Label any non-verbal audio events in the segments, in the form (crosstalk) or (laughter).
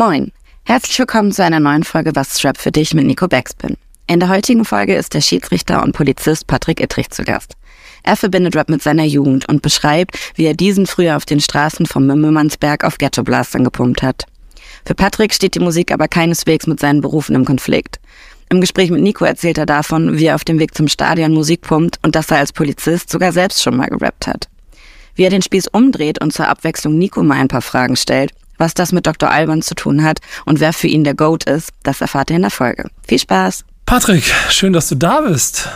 Moin, herzlich willkommen zu einer neuen Folge Was Rap für dich mit Nico Backspin. In der heutigen Folge ist der Schiedsrichter und Polizist Patrick Ittrich zu Gast. Er verbindet Rap mit seiner Jugend und beschreibt, wie er diesen früher auf den Straßen vom Mümmelmannsberg auf Ghetto-Blastern gepumpt hat. Für Patrick steht die Musik aber keineswegs mit seinen Berufen im Konflikt. Im Gespräch mit Nico erzählt er davon, wie er auf dem Weg zum Stadion Musik pumpt und dass er als Polizist sogar selbst schon mal gerappt hat. Wie er den Spieß umdreht und zur Abwechslung Nico mal ein paar Fragen stellt, was das mit Dr. Alban zu tun hat und wer für ihn der Goat ist, das erfahrt ihr in der Folge. Viel Spaß! Patrick, schön, dass du da bist.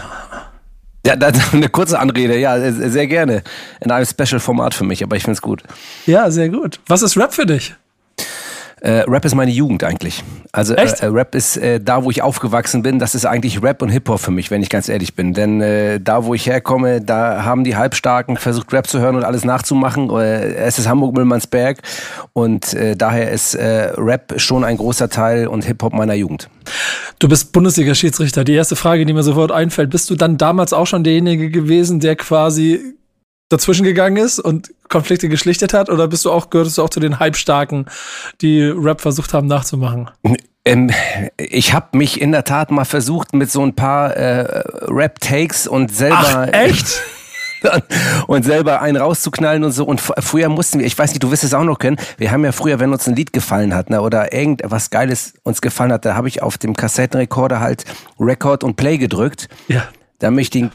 Ja, das eine kurze Anrede, ja, sehr gerne. In einem Special-Format für mich, aber ich finde es gut. Ja, sehr gut. Was ist Rap für dich? Äh, Rap ist meine Jugend eigentlich. Also äh, äh, Rap ist äh, da, wo ich aufgewachsen bin. Das ist eigentlich Rap und Hip-Hop für mich, wenn ich ganz ehrlich bin. Denn äh, da, wo ich herkomme, da haben die Halbstarken versucht, Rap zu hören und alles nachzumachen. Äh, es ist Hamburg-Müllmannsberg und daher ist Rap schon ein großer Teil und Hip-Hop meiner Jugend. Du bist Bundesliga-Schiedsrichter. Die erste Frage, die mir sofort einfällt, bist du dann damals auch schon derjenige gewesen, der quasi dazwischen gegangen ist und Konflikte geschlichtet hat? Oder bist du auch, gehörtest du auch zu den Halbstarken, die Rap versucht haben nachzumachen? Ähm, ich habe mich in der Tat mal versucht mit so ein paar äh, Rap-Takes und selber. Ach, echt? (laughs) und selber einen rauszuknallen und so. Und früher mussten wir, ich weiß nicht, du wirst es auch noch kennen, wir haben ja früher, wenn uns ein Lied gefallen hat, ne, oder irgendwas Geiles uns gefallen hat, da habe ich auf dem Kassettenrekorder halt Record und Play gedrückt. Ja. Damit ich den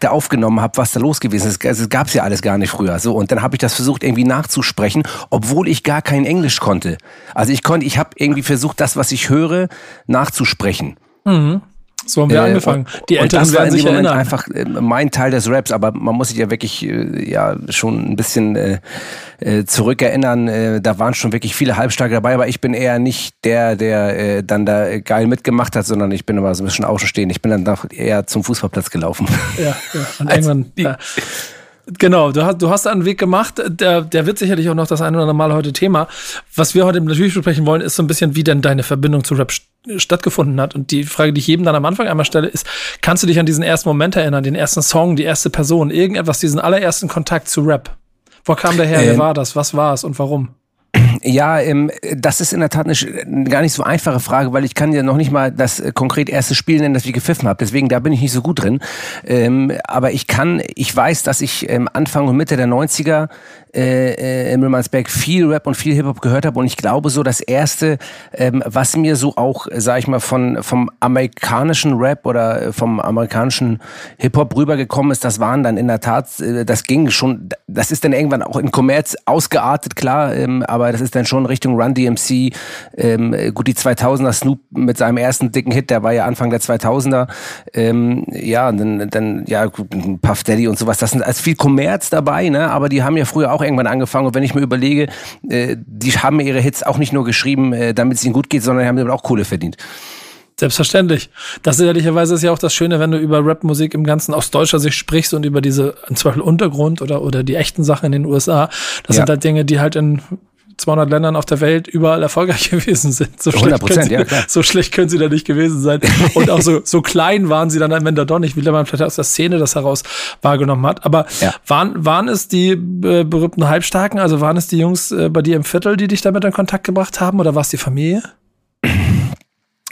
Da aufgenommen habe, was da los gewesen ist. Also, es gab's ja alles gar nicht früher. So und dann habe ich das versucht irgendwie nachzusprechen, obwohl ich gar kein Englisch konnte. Also ich konnte, ich habe irgendwie versucht, das, was ich höre, nachzusprechen. Mhm. So haben wir äh, angefangen. Die Älteren und das werden sich erinnern. einfach äh, mein Teil des Raps, aber man muss sich ja wirklich äh, ja schon ein bisschen äh, äh, zurückerinnern. Äh, da waren schon wirklich viele Halbstarke dabei, aber ich bin eher nicht der, der äh, dann da geil mitgemacht hat, sondern ich bin immer so ein bisschen außenstehend. Ich bin dann doch eher zum Fußballplatz gelaufen. Ja, ja. Und (laughs) irgendwann. Ja. Genau, du hast, du hast einen Weg gemacht, der, der wird sicherlich auch noch das eine oder andere Mal heute Thema. Was wir heute natürlich besprechen wollen, ist so ein bisschen, wie denn deine Verbindung zu Rap stattgefunden hat. Und die Frage, die ich jedem dann am Anfang einmal stelle, ist, kannst du dich an diesen ersten Moment erinnern, den ersten Song, die erste Person, irgendetwas, diesen allerersten Kontakt zu Rap? Wo kam der her? Ähm, Wer war das? Was war es und warum? Ja, ähm, das ist in der Tat eine gar nicht so einfache Frage, weil ich kann ja noch nicht mal das äh, konkret erste Spiel nennen, das ich gepfiffen habe. Deswegen, da bin ich nicht so gut drin. Ähm, aber ich kann, ich weiß, dass ich ähm, Anfang und Mitte der 90er äh, äh, in Müllmannsberg viel Rap und viel Hip-Hop gehört habe. Und ich glaube, so das Erste, ähm, was mir so auch, sag ich mal, von, vom amerikanischen Rap oder äh, vom amerikanischen Hip-Hop rübergekommen ist, das waren dann in der Tat, äh, das ging schon, das ist dann irgendwann auch in Kommerz ausgeartet, klar, ähm, aber das ist dann schon Richtung Run DMC. Ähm, gut, die 2000er Snoop mit seinem ersten dicken Hit, der war ja Anfang der 2000er. Ähm, ja, dann, dann ja, Puff Daddy und sowas. Das sind als viel Kommerz dabei, ne? aber die haben ja früher auch auch irgendwann angefangen. Und wenn ich mir überlege, äh, die haben ihre Hits auch nicht nur geschrieben, äh, damit es ihnen gut geht, sondern haben damit auch Kohle verdient. Selbstverständlich. Das ist ehrlicherweise ist ja auch das Schöne, wenn du über Rapmusik im Ganzen aus deutscher Sicht sprichst und über diese, zum Beispiel Untergrund oder, oder die echten Sachen in den USA. Das ja. sind halt Dinge, die halt in 200 Ländern auf der Welt überall erfolgreich (laughs) gewesen sind. So schlecht, können sie, ja, so schlecht können sie da nicht gewesen sein. Und auch so, so klein waren sie dann am Ende doch nicht, wie man vielleicht aus der Szene das heraus wahrgenommen hat. Aber ja. waren, waren es die äh, berühmten Halbstarken, also waren es die Jungs äh, bei dir im Viertel, die dich damit in Kontakt gebracht haben oder war es die Familie?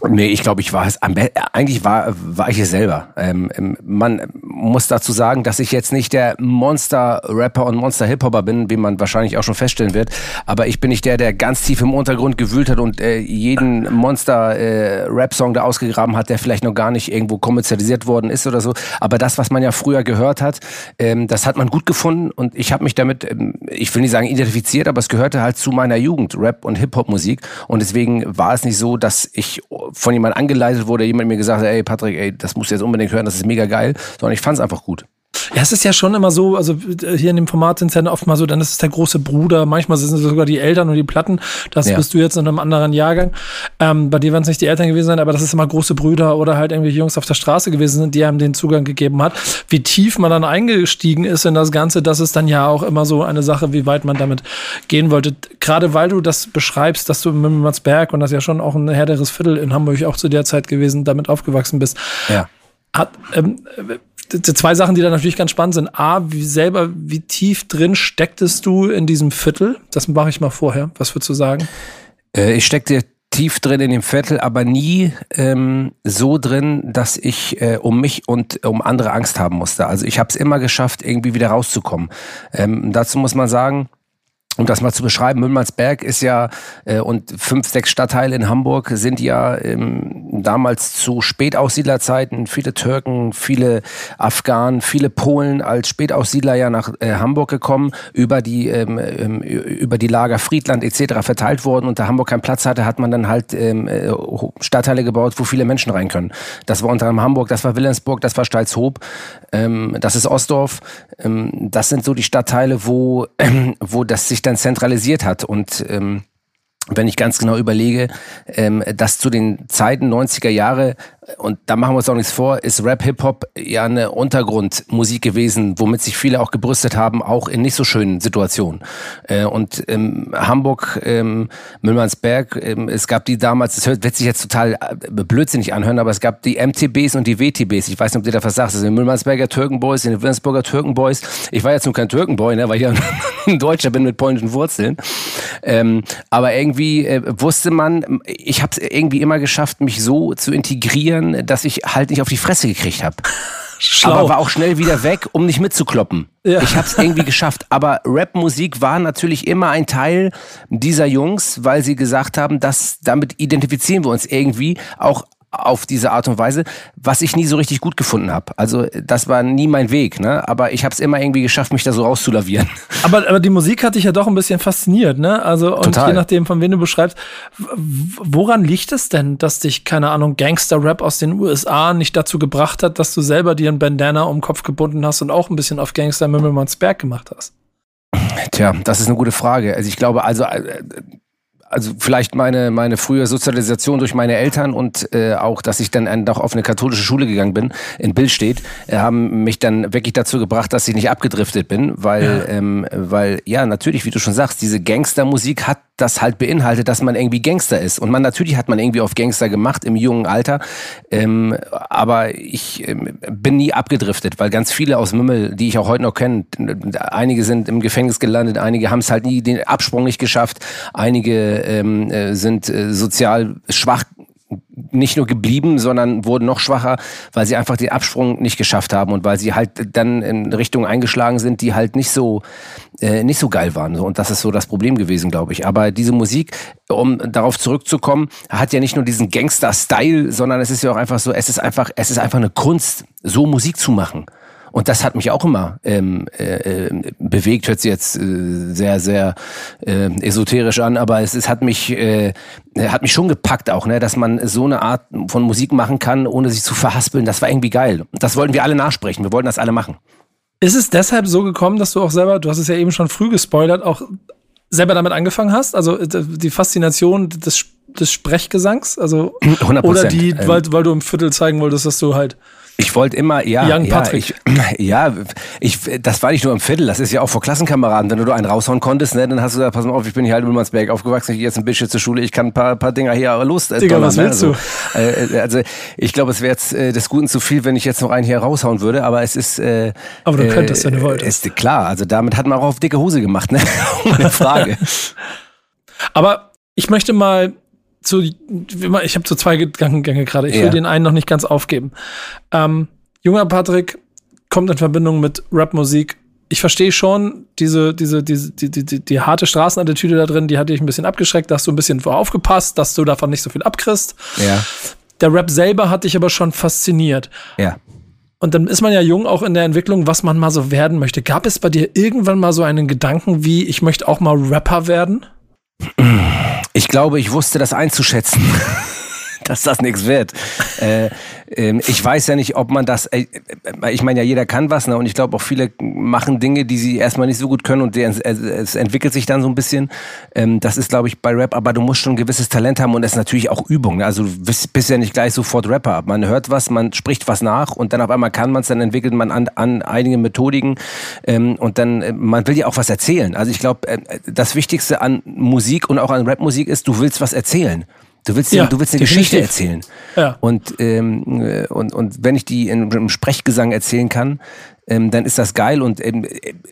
Nee, ich glaube, ich war es. Eigentlich war, war ich es selber. Ähm, ähm, man muss dazu sagen, dass ich jetzt nicht der Monster-Rapper und Monster-Hip-Hopper bin, wie man wahrscheinlich auch schon feststellen wird. Aber ich bin nicht der, der ganz tief im Untergrund gewühlt hat und äh, jeden Monster-Rap-Song äh, da ausgegraben hat, der vielleicht noch gar nicht irgendwo kommerzialisiert worden ist oder so. Aber das, was man ja früher gehört hat, ähm, das hat man gut gefunden und ich habe mich damit, ähm, ich will nicht sagen identifiziert, aber es gehörte halt zu meiner Jugend, Rap und Hip-Hop-Musik. Und deswegen war es nicht so, dass ich von jemand angeleitet wurde, jemand mir gesagt hat, ey Patrick, ey, das musst du jetzt unbedingt hören, das ist mega geil, sondern ich fand es einfach gut. Ja, es ist ja schon immer so, also hier in dem Format sind es ja oft mal so, dann ist es der große Bruder, manchmal sind es sogar die Eltern und die Platten. Das ja. bist du jetzt in einem anderen Jahrgang. Ähm, bei dir werden es nicht die Eltern gewesen sein, aber das ist immer große Brüder oder halt irgendwelche Jungs auf der Straße gewesen sind, die einem den Zugang gegeben hat. Wie tief man dann eingestiegen ist in das Ganze, das ist dann ja auch immer so eine Sache, wie weit man damit gehen wollte. Gerade weil du das beschreibst, dass du in Mimmersberg und das ja schon auch ein härteres Viertel in Hamburg auch zu der Zeit gewesen, damit aufgewachsen bist. Ja. Hat, ähm, zwei Sachen, die da natürlich ganz spannend sind. A, wie selber, wie tief drin stecktest du in diesem Viertel? Das mache ich mal vorher. Was würdest du sagen? Äh, ich steckte tief drin in dem Viertel, aber nie ähm, so drin, dass ich äh, um mich und um andere Angst haben musste. Also ich habe es immer geschafft, irgendwie wieder rauszukommen. Ähm, dazu muss man sagen, um das mal zu beschreiben, Müllmannsberg ist ja äh, und fünf, sechs Stadtteile in Hamburg sind ja ähm, damals zu Spätaussiedlerzeiten viele Türken, viele Afghanen, viele Polen als Spätaussiedler ja nach äh, Hamburg gekommen, über die ähm, ähm über die Lager Friedland etc. verteilt worden und da Hamburg keinen Platz hatte, hat man dann halt ähm, äh, Stadtteile gebaut, wo viele Menschen rein können. Das war unter anderem Hamburg, das war Wilhelmsburg, das war Stalzhoop, ähm, das ist Ostdorf. Ähm, das sind so die Stadtteile, wo ähm, (clears throat) wo das sich dann zentralisiert hat. Und ähm, wenn ich ganz genau überlege, ähm, dass zu den Zeiten 90er Jahre und da machen wir uns auch nichts vor, ist Rap Hip Hop ja eine Untergrundmusik gewesen, womit sich viele auch gebrüstet haben, auch in nicht so schönen Situationen. Äh, und ähm, Hamburg, ähm, Müllmannsberg, ähm, es gab die damals, das wird sich jetzt total äh, blödsinnig anhören, aber es gab die MTBs und die WTBs. Ich weiß nicht, ob du da was sagst. Das sind Müllmannsberger Türkenboys, die Wilhelmsburger Türkenboys. Ich war jetzt nur kein Türkenboy, ne, weil ich ja (laughs) ein Deutscher bin mit polnischen Wurzeln. Ähm, aber irgendwie äh, wusste man, ich habe es irgendwie immer geschafft, mich so zu integrieren dass ich halt nicht auf die Fresse gekriegt habe. (laughs) Schlau. Aber war auch schnell wieder weg, um nicht mitzukloppen. Ja. Ich habe es irgendwie (laughs) geschafft. Aber Rapmusik war natürlich immer ein Teil dieser Jungs, weil sie gesagt haben, dass damit identifizieren wir uns irgendwie auch auf diese Art und Weise, was ich nie so richtig gut gefunden habe. Also das war nie mein Weg, ne? aber ich habe es immer irgendwie geschafft, mich da so rauszulavieren. (laughs) Aber, aber die Musik hat dich ja doch ein bisschen fasziniert, ne? Also und Total. je nachdem, von wem du beschreibst, woran liegt es denn, dass dich, keine Ahnung, Gangster-Rap aus den USA nicht dazu gebracht hat, dass du selber dir ein Bandana um den Kopf gebunden hast und auch ein bisschen auf Gangster Mimmelmannsberg gemacht hast? Tja, das ist eine gute Frage. Also ich glaube, also äh, also vielleicht meine, meine frühe Sozialisation durch meine Eltern und äh, auch, dass ich dann doch auf eine katholische Schule gegangen bin, in Billstedt, äh, haben mich dann wirklich dazu gebracht, dass ich nicht abgedriftet bin, weil, ja. Ähm, weil ja, natürlich, wie du schon sagst, diese Gangstermusik hat das halt beinhaltet, dass man irgendwie Gangster ist. Und man natürlich hat man irgendwie auf Gangster gemacht im jungen Alter, ähm, aber ich ähm, bin nie abgedriftet, weil ganz viele aus Mümmel, die ich auch heute noch kenne, einige sind im Gefängnis gelandet, einige haben es halt nie den Absprung nicht geschafft, einige ähm, äh, sind äh, sozial schwach nicht nur geblieben, sondern wurden noch schwacher, weil sie einfach den Absprung nicht geschafft haben und weil sie halt dann in Richtungen eingeschlagen sind, die halt nicht so äh, nicht so geil waren. Und das ist so das Problem gewesen, glaube ich. Aber diese Musik, um darauf zurückzukommen, hat ja nicht nur diesen Gangster-Style, sondern es ist ja auch einfach so, es ist einfach, es ist einfach eine Kunst, so Musik zu machen. Und das hat mich auch immer ähm, äh, bewegt, hört sich jetzt äh, sehr, sehr äh, esoterisch an, aber es, es hat mich äh, hat mich schon gepackt auch, ne, dass man so eine Art von Musik machen kann, ohne sich zu verhaspeln. Das war irgendwie geil. Das wollten wir alle nachsprechen. Wir wollten das alle machen. Ist es deshalb so gekommen, dass du auch selber, du hast es ja eben schon früh gespoilert, auch selber damit angefangen hast? Also äh, die Faszination des, des Sprechgesangs? Also, (clears throat) 100%. Oder die, weil, weil du im Viertel zeigen wolltest, dass du halt ich wollte immer, ja, Young ja, ich, (clears throat) ja, ich, das war nicht nur im Viertel, das ist ja auch vor Klassenkameraden. Wenn du einen raushauen konntest, ne, dann hast du gesagt, pass mal auf, ich bin hier halt in Wilmersberg aufgewachsen, ich gehe jetzt ein bisschen zur Schule, ich kann ein paar, paar Dinger hier los. Äh, Digga, was ne? willst also, du? Äh, also ich glaube, es wäre jetzt äh, des Guten zu viel, wenn ich jetzt noch einen hier raushauen würde, aber es ist. Äh, aber du könntest, wenn du wolltest. Ist klar, also damit hat man auch auf dicke Hose gemacht, ne? (laughs) Ohne Frage. (laughs) aber ich möchte mal zu, ich habe so zwei Gedankengänge gerade. Ich will den einen noch nicht ganz aufgeben. Ähm, junger Patrick kommt in Verbindung mit Rapmusik. Ich verstehe schon diese, diese, diese, die, die, die, die harte Straßenattitüde da drin, die hatte ich ein bisschen abgeschreckt, dass du ein bisschen vor aufgepasst, dass du davon nicht so viel abkriegst. Ja. Der Rap selber hat dich aber schon fasziniert. Ja. Und dann ist man ja jung auch in der Entwicklung, was man mal so werden möchte. Gab es bei dir irgendwann mal so einen Gedanken wie, ich möchte auch mal Rapper werden? (clears throat) Ich glaube, ich wusste das einzuschätzen. (laughs) dass das nichts wird. Äh, ich weiß ja nicht, ob man das, äh, ich meine ja, jeder kann was, ne? und ich glaube auch viele machen Dinge, die sie erstmal nicht so gut können und es, entwickelt sich dann so ein bisschen. Ähm, das ist, glaube ich, bei Rap, aber du musst schon ein gewisses Talent haben und es ist natürlich auch Übung. Ne? Also du bist, ja nicht gleich sofort Rapper. Man hört was, man spricht was nach und dann auf einmal kann man es, dann entwickelt man an, an einige Methodiken ähm, und dann, äh, man will ja auch was erzählen. Also ich glaube, äh, das Wichtigste an Musik und auch an Rapmusik ist, du willst was erzählen Du willst, ja, du willst eine definitiv. Geschichte erzählen. Ja. Und, ähm, äh, und, und wenn ich die in, im Sprechgesang erzählen kann, ähm, dann ist das geil. Und ähm,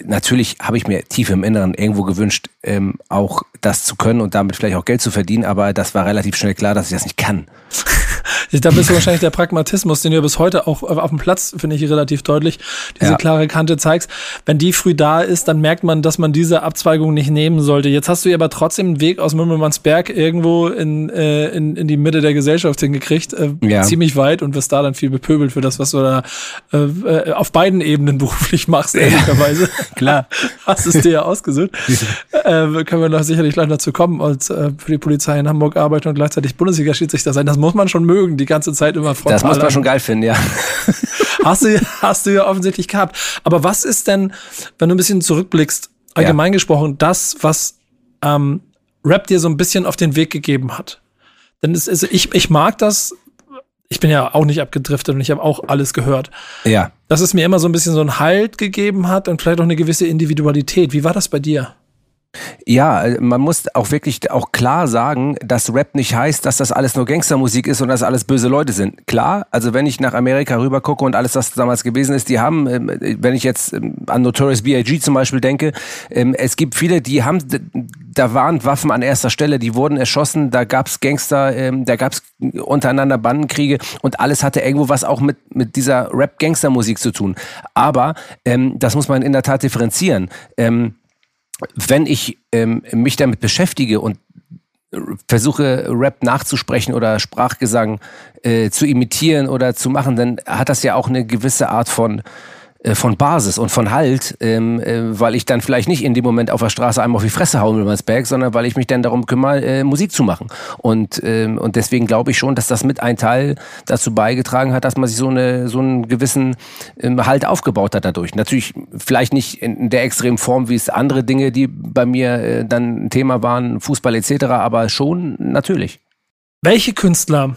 natürlich habe ich mir tief im Inneren irgendwo gewünscht, ähm, auch das zu können und damit vielleicht auch Geld zu verdienen, aber das war relativ schnell klar, dass ich das nicht kann. (laughs) da bist du wahrscheinlich der Pragmatismus, den du bis heute auch auf dem Platz, finde ich, relativ deutlich, diese ja. klare Kante zeigst. Wenn die früh da ist, dann merkt man, dass man diese Abzweigung nicht nehmen sollte. Jetzt hast du ja aber trotzdem einen Weg aus Mümmelmannsberg irgendwo in, äh, in, in die Mitte der Gesellschaft hingekriegt, äh, ja. ziemlich weit und wirst da dann viel bepöbelt für das, was du da äh, äh auf beiden Ebenen beruflich machst, ehrlicherweise. (laughs) Klar. hast es dir ja ausgesucht. (laughs) äh, können wir noch sicherlich gleich dazu kommen, als äh, für die Polizei in Hamburg arbeiten und gleichzeitig Bundesliga-Schiedsrichter sein. Das muss man schon mögen, die ganze Zeit immer frontal. Das muss man schon geil finden, ja. (laughs) hast, du, hast du ja offensichtlich gehabt. Aber was ist denn, wenn du ein bisschen zurückblickst, allgemein ja. gesprochen, das, was ähm, Rap dir so ein bisschen auf den Weg gegeben hat? Denn es ist, ich, ich mag das, ich bin ja auch nicht abgedriftet und ich habe auch alles gehört. Ja. Dass es mir immer so ein bisschen so einen Halt gegeben hat und vielleicht auch eine gewisse Individualität. Wie war das bei dir? Ja, äh, man muss auch wirklich auch klar sagen, dass Rap nicht heißt, dass das alles nur Gangstermusik ist und dass alles böse Leute sind. Klar, also wenn ich nach Amerika rüber gucke und alles, was damals gewesen ist, die haben, ähm, wenn ich jetzt ähm, an Notorious B.I.G. zum Beispiel denke, ähm, es gibt viele, die haben, da waren Waffen an erster Stelle, die wurden erschossen, da gab's Gangster, da gab's untereinander Bandenkriege und alles hatte irgendwo was auch mit, mit dieser Rap-Gangster-Musik zu tun. Aber das muss man in der Tat differenzieren wenn ich ähm, mich damit beschäftige und versuche Rap nachzusprechen oder Sprachgesang äh, zu imitieren oder zu machen, dann hat das ja auch eine gewisse Art von äh, von Basis und von Halt, ähm, äh, weil ich dann vielleicht nicht in dem Moment auf der Straße einmal auf die Fresse hauen will, Berg, sondern weil ich mich dann darum kümmere, äh, Musik zu machen. Und, ähm, und deswegen glaube ich schon, dass das mit ein Teil dazu beigetragen hat, dass man sich so, eine, so einen gewissen ähm, Halt aufgebaut hat dadurch. Natürlich vielleicht nicht in der extremen Form, wie es andere Dinge, die bei mir äh, dann ein Thema waren, Fußball etc., aber schon natürlich. Welche Künstler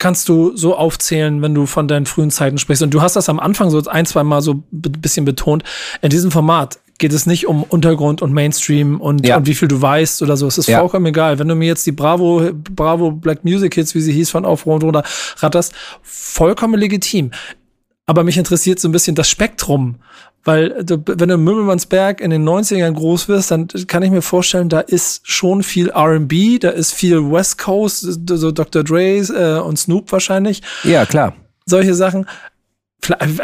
kannst du so aufzählen, wenn du von deinen frühen Zeiten sprichst? Und du hast das am Anfang so ein, zwei Mal so ein bisschen betont. In diesem Format geht es nicht um Untergrund und Mainstream und, ja. und wie viel du weißt oder so. Es ist ja. vollkommen egal. Wenn du mir jetzt die Bravo, Bravo Black Music Hits, wie sie hieß, von Auf und runter ratterst, vollkommen legitim. Aber mich interessiert so ein bisschen das Spektrum. Weil du, wenn du Mümmelmannsberg in den 90ern groß wirst, dann kann ich mir vorstellen, da ist schon viel R&B, da ist viel West Coast, so Dr. Dre äh, und Snoop wahrscheinlich. Ja, klar. Solche Sachen.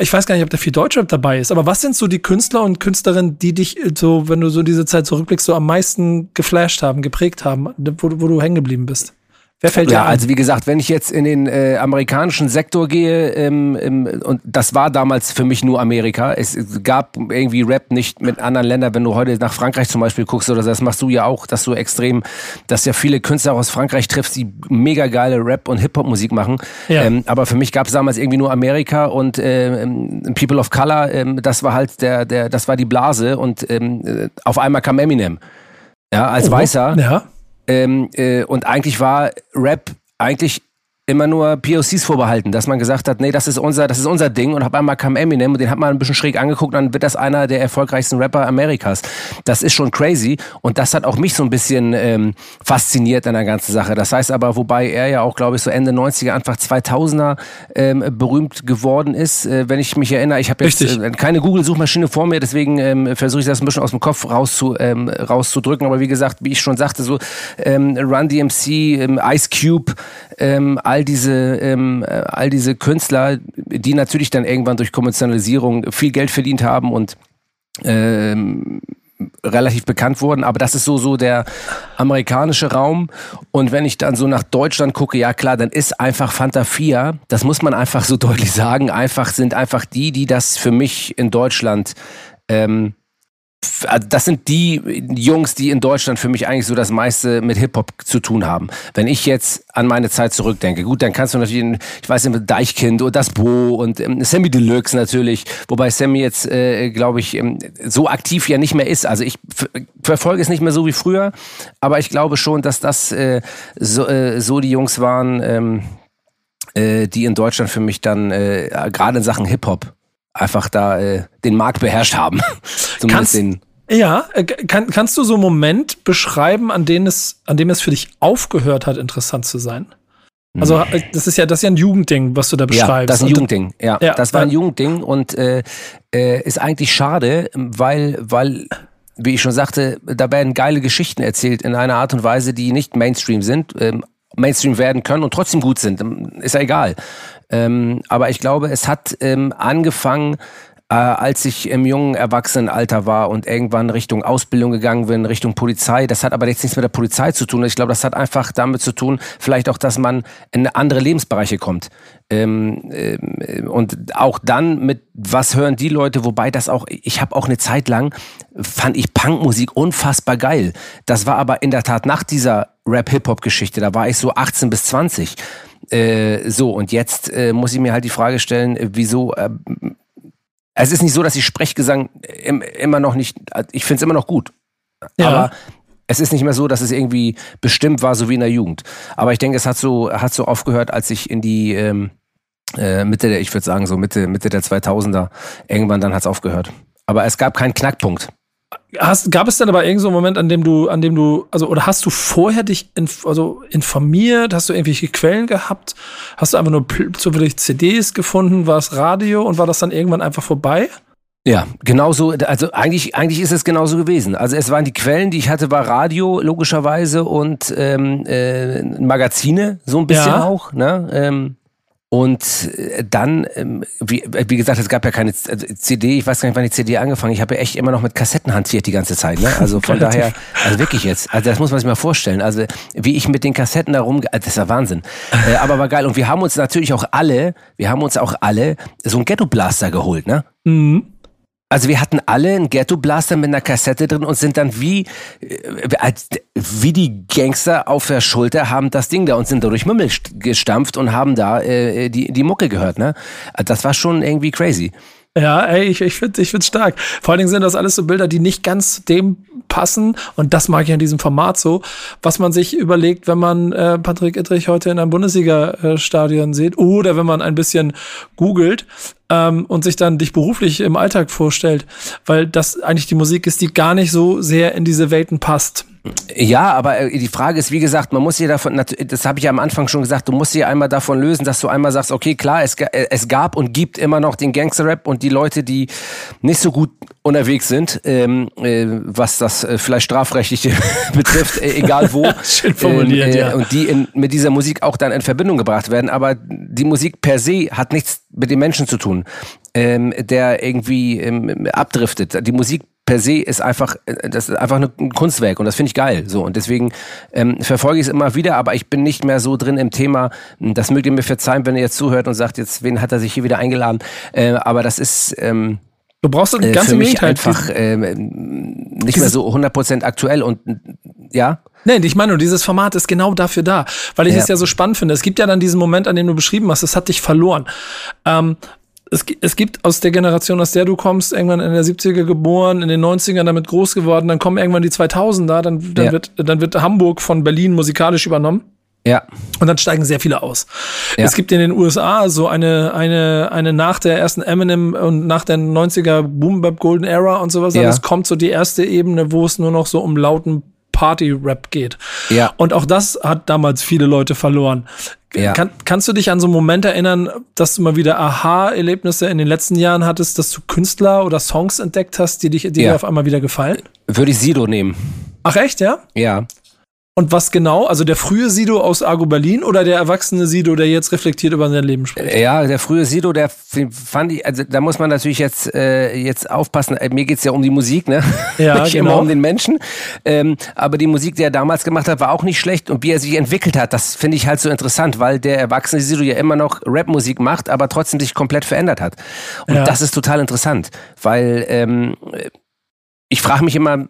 Ich weiß gar nicht, ob da viel Deutschrap dabei ist, aber was sind so die Künstler und Künstlerinnen, die dich so, wenn du so diese Zeit zurückblickst, so am meisten geflasht haben, geprägt haben, wo, wo du hängen geblieben bist? Wer fällt ja, also wie gesagt, wenn ich jetzt in den äh, amerikanischen Sektor gehe, ähm, ähm, und das war damals für mich nur Amerika, es gab irgendwie Rap nicht mit anderen Ländern, wenn du heute nach Frankreich zum Beispiel guckst oder so, das machst du ja auch, dass du extrem, dass ja viele Künstler aus Frankreich triffst, die mega geile Rap- und Hip-Hop-Musik machen. Ja. Ähm, aber für mich gab es damals irgendwie nur Amerika und äh, People of Color, äh, das war halt der, der, das war die Blase und ähm, äh, auf einmal kam Eminem. Ja, als oh, Weißer. Ja ähm, äh, und eigentlich war Rap eigentlich immer nur POCs vorbehalten, dass man gesagt hat, nee, das ist unser, das ist unser Ding und auf einmal kam Eminem und den hat man ein bisschen schräg angeguckt und dann wird das einer der erfolgreichsten Rapper Amerikas. Das ist schon crazy und das hat auch mich so ein bisschen ähm, fasziniert an der ganzen Sache. Das heißt aber, wobei er ja auch, glaube ich, so Ende 90er, Anfang 2000er ähm, berühmt geworden ist, äh, wenn ich mich erinnere. Ich habe jetzt äh, keine Google-Suchmaschine vor mir, deswegen ähm, versuche ich das ein bisschen aus dem Kopf rauszu, ähm, rauszudrücken. Aber wie gesagt, wie ich schon sagte, so ähm, Run DMC, ähm, Ice Cube, ähm, all diese, ähm, äh, all diese Künstler, die natürlich dann irgendwann durch Kommerzialisierung viel Geld verdient haben und ähm, relativ bekannt wurden, aber das ist so so der amerikanische Raum. Und wenn ich dann so nach Deutschland gucke, ja klar, dann ist einfach Fanta 4, das muss man einfach so (laughs) deutlich sagen, einfach sind einfach die, die das für mich in Deutschland ähm, also das sind die Jungs, die in Deutschland für mich eigentlich so das meiste mit Hip-Hop zu tun haben. Wenn ich jetzt an meine Zeit zurückdenke, gut, dann kannst du natürlich, ich weiß nicht, Deichkind und das Bo und ähm, Sammy Deluxe natürlich, wobei Sammy jetzt, äh, glaube ich, ähm, so aktiv ja nicht mehr ist. Also ich verfolge es nicht mehr so wie früher, aber ich glaube schon, dass das äh, so, äh, so die Jungs waren, ähm, äh, die in Deutschland für mich dann äh, gerade in Sachen Hip-Hop einfach da äh, den Markt beherrscht haben. (laughs) Zumindest kannst, den Ja, äh, kann, kannst du so einen Moment beschreiben, an dem es, an dem es für dich aufgehört hat, interessant zu sein? Also hm. äh, das ist ja das ist ja ein Jugendding, was du da beschreibst. Ja, das ist ein Jugendding. Ja, ja das war ein Jugendding und äh, äh, ist eigentlich schade, weil weil wie ich schon sagte, da werden geile Geschichten erzählt in einer Art und Weise, die nicht Mainstream sind, ähm, Mainstream werden können und trotzdem gut sind. Ist ja egal. Ähm, aber ich glaube, es hat ähm, angefangen äh, als ich im jungen Erwachsenenalter war und irgendwann Richtung Ausbildung gegangen bin, Richtung Polizei. Das hat aber jetzt nichts mit der Polizei zu tun. Ich glaube, das hat einfach damit zu tun, vielleicht auch, dass man in andere Lebensbereiche kommt. Ähm, ähm, und auch dann mit, was hören die Leute, wobei das auch, ich habe auch eine Zeit lang, fand ich Punkmusik unfassbar geil. Das war aber in der Tat nach dieser Rap-Hip-Hop-Geschichte, da war ich so 18 bis 20. Äh, so, und jetzt äh, muss ich mir halt die Frage stellen, äh, wieso äh, es ist nicht so, dass ich Sprechgesang immer noch nicht, ich finde es immer noch gut. Ja. Aber es ist nicht mehr so, dass es irgendwie bestimmt war, so wie in der Jugend. Aber ich denke, es hat so, hat so aufgehört, als ich in die ähm, äh, Mitte der, ich würde sagen, so Mitte, Mitte der 2000er, irgendwann dann hat es aufgehört. Aber es gab keinen Knackpunkt. Hast, gab es denn aber irgendeinen so Moment, an dem du, an dem du, also, oder hast du vorher dich inf, also informiert? Hast du irgendwelche Quellen gehabt? Hast du einfach nur zufällig CDs gefunden? War es Radio und war das dann irgendwann einfach vorbei? Ja, genauso, also eigentlich, eigentlich ist es genauso gewesen. Also es waren die Quellen, die ich hatte, war Radio logischerweise und ähm, äh, Magazine, so ein bisschen ja. auch. Ne? Ähm, und äh, dann, ähm, wie, wie gesagt, es gab ja keine also CD, ich weiß gar nicht, wann die CD angefangen. Ich habe ja echt immer noch mit Kassetten hantiert die ganze Zeit. Ne? Also von (laughs) daher, also wirklich jetzt, also das muss man sich mal vorstellen. Also wie ich mit den Kassetten da rum, das ist ja Wahnsinn. Äh, aber war geil. Und wir haben uns natürlich auch alle, wir haben uns auch alle so einen Ghetto Blaster geholt, ne? Mhm. Also wir hatten alle einen Ghetto Blaster mit einer Kassette drin und sind dann wie äh, wie die Gangster auf der Schulter haben das Ding da und sind da durch Mümmel gestampft und haben da äh, die die Mucke gehört, ne? Das war schon irgendwie crazy. Ja, ey, ich, ich finde ich find's stark. Vor allen Dingen sind das alles so Bilder, die nicht ganz dem passen. Und das mag ich an diesem Format so, was man sich überlegt, wenn man äh, Patrick Ittrich heute in einem Bundesliga-Stadion sieht oder wenn man ein bisschen googelt ähm, und sich dann dich beruflich im Alltag vorstellt, weil das eigentlich die Musik ist, die gar nicht so sehr in diese Welten passt. Ja, aber äh, die Frage ist, wie gesagt, man muss hier davon, das habe ich ja am Anfang schon gesagt, du musst hier einmal davon lösen, dass du einmal sagst, okay, klar, es, äh, es gab und gibt immer noch den Gangster-Rap und die Leute, die nicht so gut unterwegs sind, ähm, äh, was das äh, vielleicht strafrechtliche (laughs) betrifft, äh, egal wo. (laughs) Schön formuliert, ähm, äh, ja. Und die in, mit dieser Musik auch dann in Verbindung gebracht werden. Aber die Musik per se hat nichts mit den Menschen zu tun, ähm, der irgendwie ähm, abdriftet. Die Musik per se ist einfach, äh, das ist einfach ein Kunstwerk und das finde ich geil. So und deswegen ähm, verfolge ich es immer wieder, aber ich bin nicht mehr so drin im Thema. Das mögt ihr mir verzeihen, wenn ihr jetzt zuhört und sagt, jetzt wen hat er sich hier wieder eingeladen? Äh, aber das ist ähm, Du brauchst ein äh, für mich einfach äh, nicht mehr so 100% aktuell und ja. Nee, ich meine, dieses Format ist genau dafür da, weil ich ja. es ja so spannend finde. Es gibt ja dann diesen Moment, an dem du beschrieben hast, es hat dich verloren. Ähm, es, es gibt aus der Generation, aus der du kommst, irgendwann in der 70er geboren, in den 90ern damit groß geworden, dann kommen irgendwann die 2000er, dann, dann, ja. wird, dann wird Hamburg von Berlin musikalisch übernommen. Ja. Und dann steigen sehr viele aus. Ja. Es gibt in den USA so eine, eine, eine nach der ersten Eminem und nach der 90er Boom Bap Golden Era und sowas. Ja. Es kommt so die erste Ebene, wo es nur noch so um lauten Party-Rap geht. Ja. Und auch das hat damals viele Leute verloren. Ja. Kann, kannst du dich an so einen Moment erinnern, dass du mal wieder Aha-Erlebnisse in den letzten Jahren hattest, dass du Künstler oder Songs entdeckt hast, die, dich, die ja. dir auf einmal wieder gefallen? Würde ich Sido nehmen. Ach echt, ja? Ja. Und was genau? Also der frühe Sido aus Argo Berlin oder der erwachsene Sido, der jetzt reflektiert über sein Leben spricht? Ja, der frühe Sido, der fand ich, also da muss man natürlich jetzt, äh, jetzt aufpassen. Mir geht's ja um die Musik, ne? (laughs) Ja, nicht genau. immer um den Menschen. Ähm, aber die Musik, die er damals gemacht hat, war auch nicht schlecht. Und wie er sich entwickelt hat, das finde ich halt so interessant, weil der erwachsene Sido ja immer noch Rapmusik macht, aber trotzdem sich komplett verändert hat. Und ja. das ist total interessant, weil ähm, ich frage mich immer,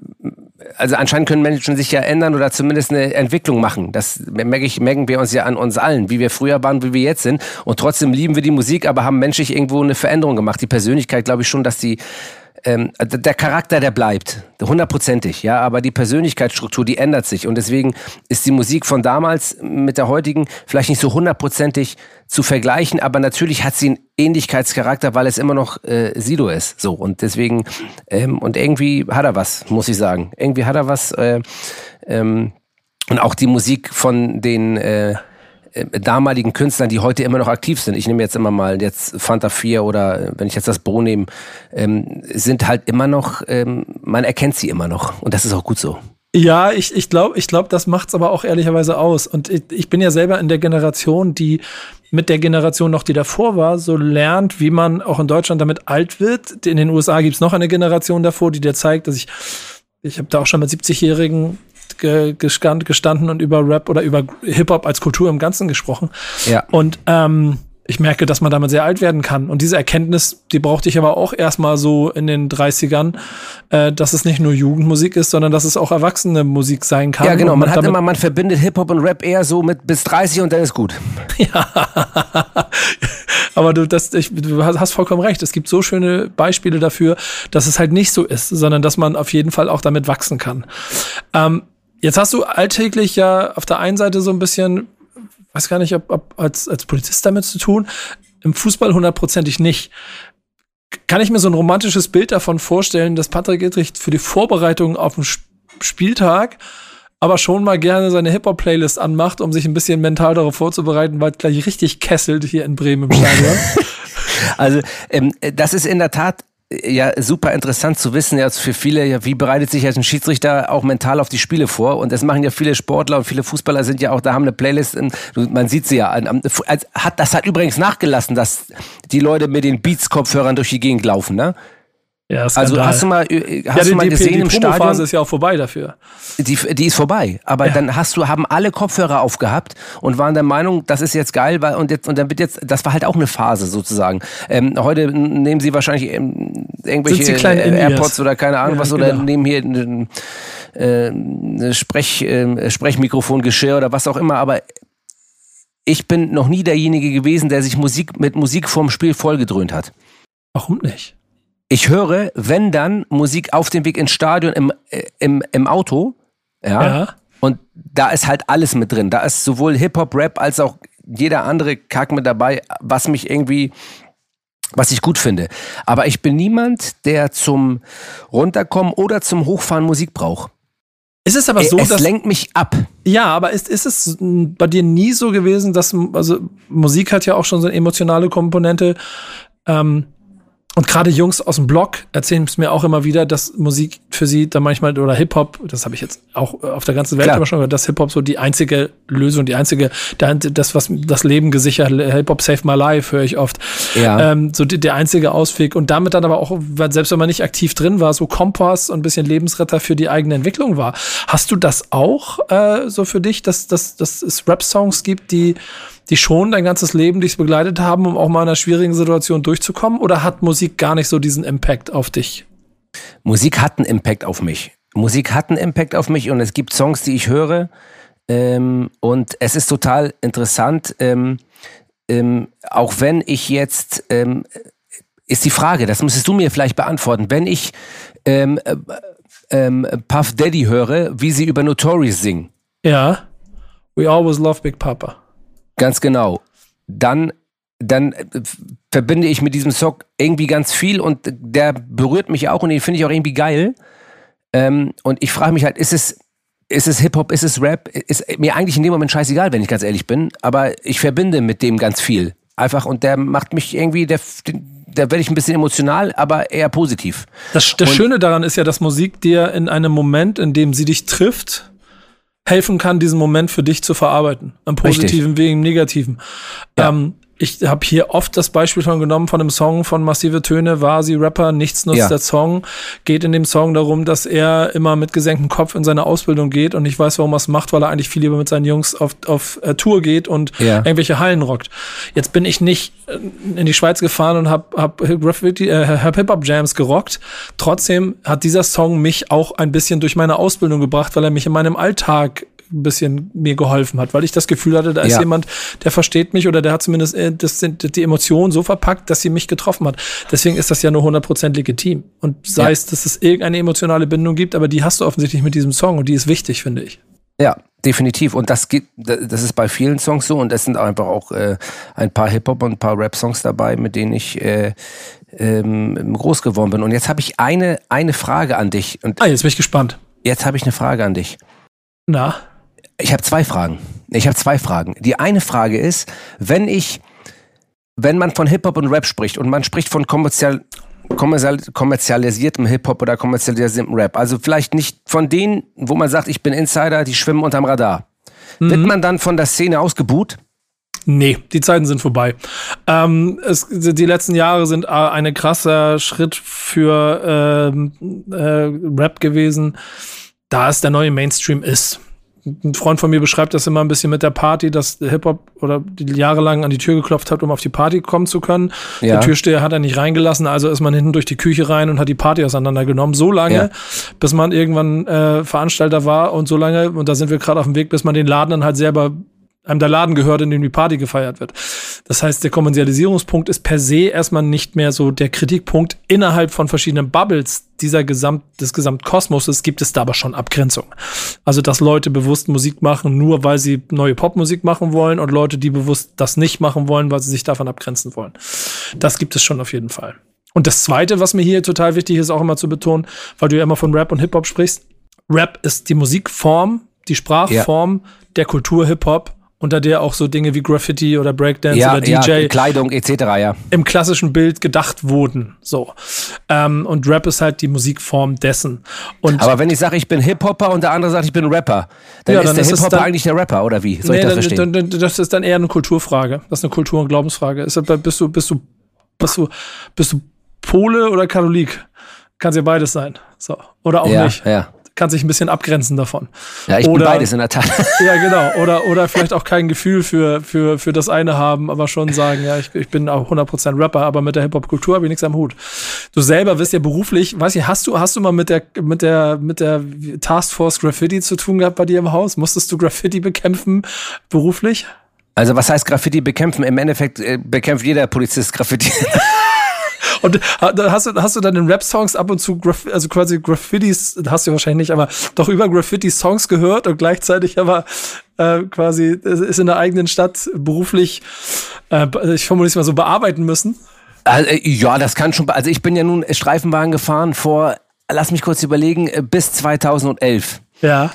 also anscheinend können Menschen sich ja ändern oder zumindest eine Entwicklung machen. Das merke ich, merken wir uns ja an uns allen, wie wir früher waren, wie wir jetzt sind. Und trotzdem lieben wir die Musik, aber haben menschlich irgendwo eine Veränderung gemacht. Die Persönlichkeit, glaube ich schon, dass die ähm, der Charakter, der bleibt, hundertprozentig, ja, aber die Persönlichkeitsstruktur, die ändert sich und deswegen ist die Musik von damals mit der heutigen vielleicht nicht so hundertprozentig zu vergleichen, aber natürlich hat sie einen Ähnlichkeitscharakter, weil es immer noch äh, Sido ist. So und deswegen ähm, und irgendwie hat er was, muss ich sagen. Irgendwie hat er was. Äh, ähm, und auch die Musik von den äh, damaligen Künstlern, die heute immer noch aktiv sind, ich nehme jetzt immer mal jetzt Fanta 4 oder äh, wenn ich jetzt das Bro nehme, ähm, sind halt immer noch, ähm, man erkennt sie immer noch und das ist auch gut so. Ja, ich, ich glaube, ich glaub, das macht's aber auch ehrlicherweise aus. Und ich, ich bin ja selber in der Generation, die mit der Generation noch, die davor war, so lernt, wie man auch in Deutschland damit alt wird. In den USA gibt's noch eine Generation davor, die dir zeigt, dass ich, ich habe da auch schon mit 70-Jährigen gestanden und über Rap oder über Hip-Hop als Kultur im Ganzen gesprochen. Ja. Und ähm, ich merke, dass man damit sehr alt werden kann. Und diese Erkenntnis, die brauchte ich aber auch erstmal so in den 30ern, äh, dass es nicht nur Jugendmusik ist, sondern dass es auch erwachsene Musik sein kann. Ja, genau. Man, man hat immer, man verbindet Hip-Hop und Rap eher so mit bis 30 und dann ist gut. (laughs) ja. aber du, das, ich, du hast vollkommen recht. Es gibt so schöne Beispiele dafür, dass es halt nicht so ist, sondern dass man auf jeden Fall auch damit wachsen kann. Ähm, Jetzt hast du alltäglich ja auf der einen Seite so ein bisschen, weiß gar nicht, ob, ob als, als Polizist damit zu tun, im Fußball hundertprozentig nicht. Kann ich mir so ein romantisches Bild davon vorstellen, dass Patrick Ittrich für die Vorbereitung auf den Spieltag aber schon mal gerne seine Hip-Hop-Playlist anmacht, um sich ein bisschen mental darauf vorzubereiten, weil es gleich richtig kesselt hier in Bremen im Stadion. (laughs) also ähm, das ist in der Tat ja super interessant zu wissen, ja, für viele, ja, wie bereitet sich jetzt ein Schiedsrichter auch mental auf die Spiele vor? Und das machen ja viele Sportler und viele Fußballer sind ja auch, da haben eine Playlist, in, man sieht sie ja, das hat übrigens nachgelassen, dass die Leute mit den Beats-Kopfhörern durch die Gegend laufen, ne? Ja, also hast du mal, äh, hast ja, die, du mal die, gesehen die im Stadion? ist ja auch vorbei dafür. Die, die ist vorbei. Aber ja. dann hast du, haben alle Kopfhörer aufgehabt und waren der Meinung, das ist jetzt geil, weil, und jetzt, und dann wird jetzt, das war halt auch eine Phase sozusagen. Ähm, heute nehmen sie wahrscheinlich ähm, irgendwelche äh, AirPods oder keine Ahnung ja, was, oder genau. nehmen hier ein, äh, Sprech, äh, Sprechmikrofongeschirr oder was auch immer, aber ich bin noch nie derjenige gewesen, der sich Musik mit Musik vorm Spiel vollgedröhnt hat. Warum nicht? Ich höre, wenn dann, Musik auf dem Weg ins Stadion im, äh, im, im Auto. Ja. ja. Und da ist halt alles mit drin. Da ist sowohl Hip-Hop, Rap als auch jeder andere Kack mit dabei, was mich irgendwie, was ich gut finde. Aber ich bin niemand, der zum Runterkommen oder zum Hochfahren Musik braucht. Ist es aber so, es dass. lenkt mich ab. Ja, aber ist, ist es bei dir nie so gewesen, dass, also Musik hat ja auch schon so eine emotionale Komponente, ähm, und gerade Jungs aus dem Blog erzählen es mir auch immer wieder, dass Musik für sie da manchmal oder Hip-Hop, das habe ich jetzt auch auf der ganzen Welt Klar. immer schon gehört, dass Hip-Hop so die einzige Lösung, die einzige, das, was das Leben gesichert, Hip-Hop Save My Life, höre ich oft. Ja. Ähm, so die, der einzige Ausweg. Und damit dann aber auch, selbst wenn man nicht aktiv drin war, so Kompass und ein bisschen Lebensretter für die eigene Entwicklung war. Hast du das auch äh, so für dich, dass, dass, dass es Rap-Songs gibt, die die schon dein ganzes Leben dich begleitet haben, um auch mal in einer schwierigen Situation durchzukommen? Oder hat Musik gar nicht so diesen Impact auf dich? Musik hat einen Impact auf mich. Musik hat einen Impact auf mich und es gibt Songs, die ich höre. Ähm, und es ist total interessant, ähm, ähm, auch wenn ich jetzt, ähm, ist die Frage, das müsstest du mir vielleicht beantworten, wenn ich ähm, äh, ähm, Puff Daddy höre, wie sie über Notorious singen. Ja. We always love Big Papa. Ganz genau. Dann, dann äh, verbinde ich mit diesem Song irgendwie ganz viel und der berührt mich auch und den finde ich auch irgendwie geil. Ähm, und ich frage mich halt, ist es, ist es Hip-Hop, ist es Rap? Ist mir eigentlich in dem Moment scheißegal, wenn ich ganz ehrlich bin, aber ich verbinde mit dem ganz viel. Einfach und der macht mich irgendwie, der, da werde ich ein bisschen emotional, aber eher positiv. Das, das Schöne daran ist ja, dass Musik dir in einem Moment, in dem sie dich trifft, helfen kann, diesen Moment für dich zu verarbeiten. Im positiven wie im negativen. Ja. Ähm, ich habe hier oft das Beispiel schon genommen von einem Song von Massive Töne, war sie Rapper, nichts nutzt ja. der Song. Geht in dem Song darum, dass er immer mit gesenktem Kopf in seine Ausbildung geht und ich weiß, warum er es macht, weil er eigentlich viel lieber mit seinen Jungs auf, auf uh, Tour geht und ja. irgendwelche Hallen rockt. Jetzt bin ich nicht äh, in die Schweiz gefahren und habe hab, äh, hab Hip-Hop-Jams gerockt. Trotzdem hat dieser Song mich auch ein bisschen durch meine Ausbildung gebracht, weil er mich in meinem Alltag ein bisschen mir geholfen hat, weil ich das Gefühl hatte, da ist ja. jemand, der versteht mich oder der hat zumindest äh, das sind die Emotionen so verpackt, dass sie mich getroffen hat. Deswegen ist das ja nur 100% legitim. Und sei ja. es, dass es irgendeine emotionale Bindung gibt, aber die hast du offensichtlich mit diesem Song und die ist wichtig, finde ich. Ja, definitiv. Und das gibt, das ist bei vielen Songs so und es sind einfach auch äh, ein paar Hip-Hop und ein paar Rap-Songs dabei, mit denen ich äh, ähm, groß geworden bin. Und jetzt habe ich eine, eine Frage an dich. Und ah, jetzt bin ich gespannt. Jetzt habe ich eine Frage an dich. Na? Ich habe zwei Fragen. Ich habe zwei Fragen. Die eine Frage ist, wenn ich, wenn man von Hip-Hop und Rap spricht und man spricht von kommerziell, kommerzial, kommerzialisiertem Hip-Hop oder kommerzialisiertem Rap, also vielleicht nicht von denen, wo man sagt, ich bin Insider, die schwimmen unterm Radar. Mhm. Wird man dann von der Szene ausgebuht? Nee, die Zeiten sind vorbei. Ähm, es, die letzten Jahre sind ein krasser Schritt für ähm, äh, Rap gewesen, da es der neue Mainstream ist ein Freund von mir beschreibt das immer ein bisschen mit der Party, dass Hip-Hop oder die jahrelang an die Tür geklopft hat, um auf die Party kommen zu können. Ja. Der Türsteher hat er nicht reingelassen, also ist man hinten durch die Küche rein und hat die Party auseinandergenommen. So lange, ja. bis man irgendwann äh, Veranstalter war und so lange, und da sind wir gerade auf dem Weg, bis man den Laden dann halt selber einem der Laden gehört, in dem die Party gefeiert wird. Das heißt, der Kommerzialisierungspunkt ist per se erstmal nicht mehr so der Kritikpunkt. Innerhalb von verschiedenen Bubbles dieser Gesamt, des Gesamtkosmoses gibt es da aber schon Abgrenzung. Also, dass Leute bewusst Musik machen, nur weil sie neue Popmusik machen wollen und Leute, die bewusst das nicht machen wollen, weil sie sich davon abgrenzen wollen. Das gibt es schon auf jeden Fall. Und das zweite, was mir hier total wichtig ist, auch immer zu betonen, weil du ja immer von Rap und Hip-Hop sprichst. Rap ist die Musikform, die Sprachform ja. der Kultur Hip-Hop unter der auch so Dinge wie Graffiti oder Breakdance ja, oder DJ, ja, Kleidung etc. ja im klassischen Bild gedacht wurden. So ähm, und Rap ist halt die Musikform dessen. Und aber wenn ich sage, ich bin Hip Hopper und der andere sagt, ich bin Rapper, dann ja, ist dann der Hip Hopper eigentlich der Rapper oder wie? Soll nee, ich das verstehen? Dann, das ist dann eher eine Kulturfrage. Das ist eine Kultur- und Glaubensfrage. Ist, bist du bist du bist du bist du Pole oder Katholik? Kann ja beides sein. So oder auch ja, nicht. Ja kann sich ein bisschen abgrenzen davon. Ja, ich oder, bin beides in der Tat. (laughs) Ja, genau. Oder, oder vielleicht auch kein Gefühl für, für, für das eine haben, aber schon sagen, ja, ich, ich bin auch 100% Rapper, aber mit der Hip-Hop-Kultur habe ich nichts am Hut. Du selber wirst ja beruflich, weiß ich, hast du, hast du mal mit der, mit der, mit der Taskforce Graffiti zu tun gehabt bei dir im Haus? Musstest du Graffiti bekämpfen beruflich? Also was heißt Graffiti bekämpfen? Im Endeffekt äh, bekämpft jeder Polizist Graffiti. (laughs) Und hast du, hast du dann in Rap-Songs ab und zu, Graf also quasi Graffitis, hast du wahrscheinlich nicht, aber doch über Graffiti-Songs gehört und gleichzeitig aber äh, quasi ist in der eigenen Stadt beruflich, äh, ich formuliere es mal so, bearbeiten müssen? Also, ja, das kann schon. Also ich bin ja nun Streifenwagen gefahren vor, lass mich kurz überlegen, äh, bis 2011. Ja.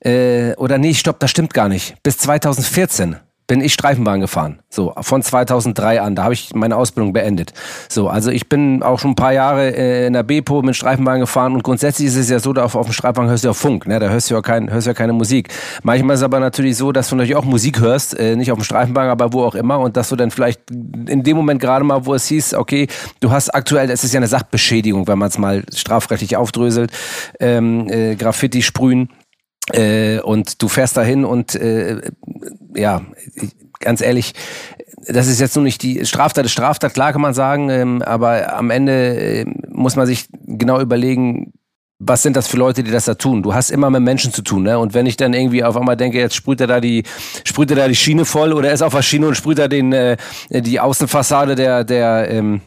Äh, oder nee, stopp, das stimmt gar nicht. Bis 2014 bin ich Streifenbahn gefahren. So, von 2003 an. Da habe ich meine Ausbildung beendet. So, also ich bin auch schon ein paar Jahre äh, in der Bepo mit Streifenbahn gefahren und grundsätzlich ist es ja so, da auf, auf dem Streifenwagen hörst du ja Funk, ne? Da hörst du ja, kein, hörst du ja keine Musik. Manchmal ist es aber natürlich so, dass du natürlich auch Musik hörst, äh, nicht auf dem Streifenwagen, aber wo auch immer und dass du dann vielleicht in dem Moment gerade mal, wo es hieß, okay, du hast aktuell, es ist ja eine Sachbeschädigung, wenn man es mal strafrechtlich aufdröselt, ähm, äh, Graffiti sprühen äh, und du fährst dahin und äh, ja, ganz ehrlich, das ist jetzt nur nicht die Straftat, ist Straftat, klar kann man sagen, ähm, aber am Ende äh, muss man sich genau überlegen, was sind das für Leute, die das da tun? Du hast immer mit Menschen zu tun, ne? Und wenn ich dann irgendwie auf einmal denke, jetzt sprüht er da die, sprüht er da die Schiene voll oder er ist auf der Schiene und sprüht er den, äh, die Außenfassade der, der, ähm,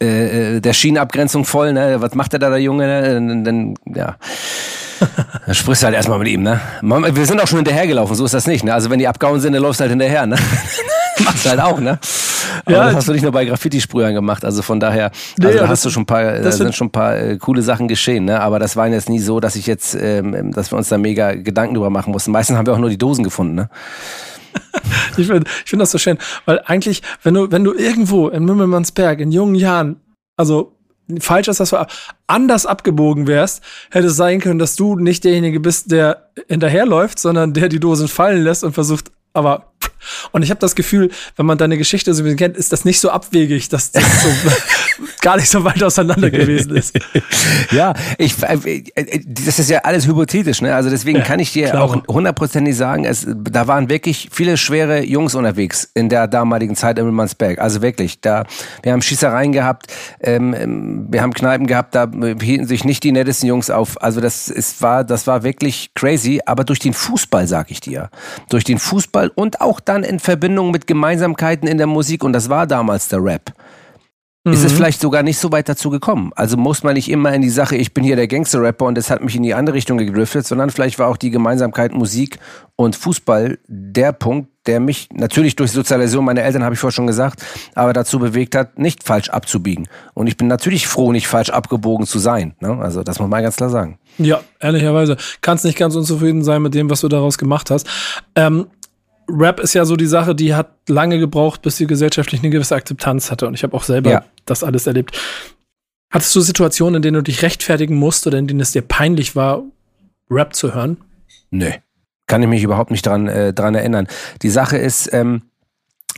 äh, äh der Schienenabgrenzung voll, ne? Was macht er da, der Junge? Ne? Dann, ja. (laughs) Dann sprichst du halt erstmal mit ihm, ne? Wir sind auch schon hinterhergelaufen, so ist das nicht, ne? Also wenn die abgehauen sind, dann läufst du halt hinterher, ne? (laughs) Machst du halt auch, ne? Aber ja, das hast du nicht nur bei Graffiti-Sprühern gemacht, also von daher, also nee, da hast du schon ein paar, da sind schon ein paar äh, coole Sachen geschehen, ne? Aber das war jetzt nie so, dass ich jetzt, ähm, dass wir uns da mega Gedanken drüber machen mussten. Meistens haben wir auch nur die Dosen gefunden, ne? (laughs) ich finde ich find das so schön, weil eigentlich, wenn du, wenn du irgendwo in Mümmelmannsberg in jungen Jahren, also falsch ist, dass du anders abgebogen wärst, hätte es sein können, dass du nicht derjenige bist, der hinterherläuft, sondern der die Dosen fallen lässt und versucht, aber und ich habe das Gefühl, wenn man deine Geschichte so ein bisschen kennt, ist das nicht so abwegig, dass das so (laughs) gar nicht so weit auseinander gewesen ist. (laughs) ja, ich, äh, äh, das ist ja alles hypothetisch, ne? Also deswegen ja, kann ich dir klar. auch hundertprozentig sagen, es, da waren wirklich viele schwere Jungs unterwegs in der damaligen Zeit in Wilmansberg. Also wirklich, da, wir haben Schießereien gehabt, ähm, ähm, wir haben Kneipen gehabt, da hielten sich nicht die nettesten Jungs auf. Also das ist, war, das war wirklich crazy, aber durch den Fußball, sag ich dir. Durch den Fußball und auch dann in Verbindung mit Gemeinsamkeiten in der Musik und das war damals der Rap mhm. ist es mhm. vielleicht sogar nicht so weit dazu gekommen. Also muss man nicht immer in die Sache, ich bin hier der Gangster-Rapper und das hat mich in die andere Richtung gedriftet, sondern vielleicht war auch die Gemeinsamkeit Musik und Fußball der Punkt, der mich natürlich durch Sozialisation meiner Eltern, habe ich vorher schon gesagt, aber dazu bewegt hat, nicht falsch abzubiegen. Und ich bin natürlich froh, nicht falsch abgebogen zu sein. Ne? Also das muss man ganz klar sagen. Ja, ehrlicherweise. Kannst nicht ganz unzufrieden sein mit dem, was du daraus gemacht hast. Ähm, Rap ist ja so die Sache, die hat lange gebraucht, bis sie gesellschaftlich eine gewisse Akzeptanz hatte. Und ich habe auch selber ja. das alles erlebt. Hattest du Situationen, in denen du dich rechtfertigen musst oder in denen es dir peinlich war, Rap zu hören? Nö. Kann ich mich überhaupt nicht dran, äh, dran erinnern. Die Sache ist, ähm,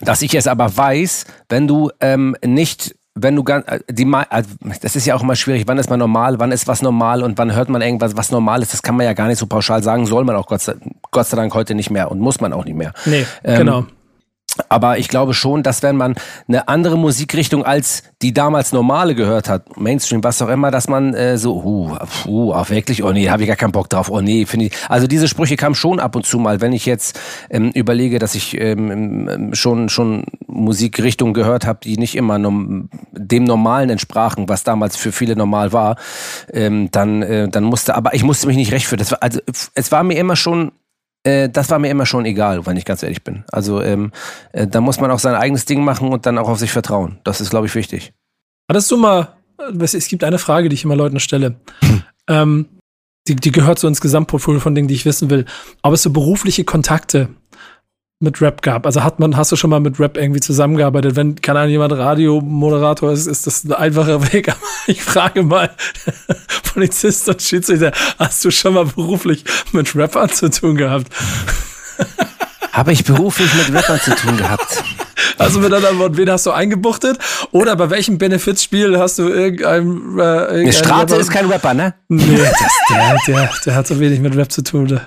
dass ich es aber weiß, wenn du ähm, nicht wenn du ganz, äh, die, also, das ist ja auch immer schwierig, wann ist man normal, wann ist was normal und wann hört man irgendwas, was normal ist, das kann man ja gar nicht so pauschal sagen, soll man auch Gott sei, Gott sei Dank heute nicht mehr und muss man auch nicht mehr. Nee, ähm, genau. Aber ich glaube schon, dass wenn man eine andere Musikrichtung als die damals normale gehört hat, Mainstream, was auch immer, dass man äh, so, uh, uh, auch wirklich, oh nee, habe ich gar keinen Bock drauf, oh nee, finde ich. Also diese Sprüche kamen schon ab und zu mal, wenn ich jetzt ähm, überlege, dass ich ähm, ähm schon schon Musikrichtungen gehört habe, die nicht immer nom dem Normalen entsprachen, was damals für viele normal war, ähm, dann äh, dann musste, aber ich musste mich nicht recht für das. War, also es war mir immer schon äh, das war mir immer schon egal, wenn ich ganz ehrlich bin. Also ähm, äh, da muss man auch sein eigenes Ding machen und dann auch auf sich vertrauen. Das ist, glaube ich, wichtig. Hattest du mal, es gibt eine Frage, die ich immer Leuten stelle. Hm. (laughs) Ähm, die, die gehört so ins Gesamtportfolio von Dingen, die ich wissen will. Ob es so berufliche Kontakte mit Rap gab. Also hat man, hast du schon mal mit Rap irgendwie zusammengearbeitet? Wenn, keine Ahnung, jemand Radiomoderator ist, ist das ein einfacher (laughs) Weg. Aber ich frage mal, (laughs) Polizist und Schiedsrichter, hast du schon mal beruflich mit Rappern zu tun gehabt? (laughs) Habe ich beruflich mit Rappern zu tun gehabt? Also mit anderen Worten, wen hast du eingebuchtet? Oder bei welchem Benefizspiel hast du irgendeinem. Äh, irgendein Strate ist kein Rapper, ne? Nee, das, der, der, der hat so wenig mit Rap zu tun. Ne?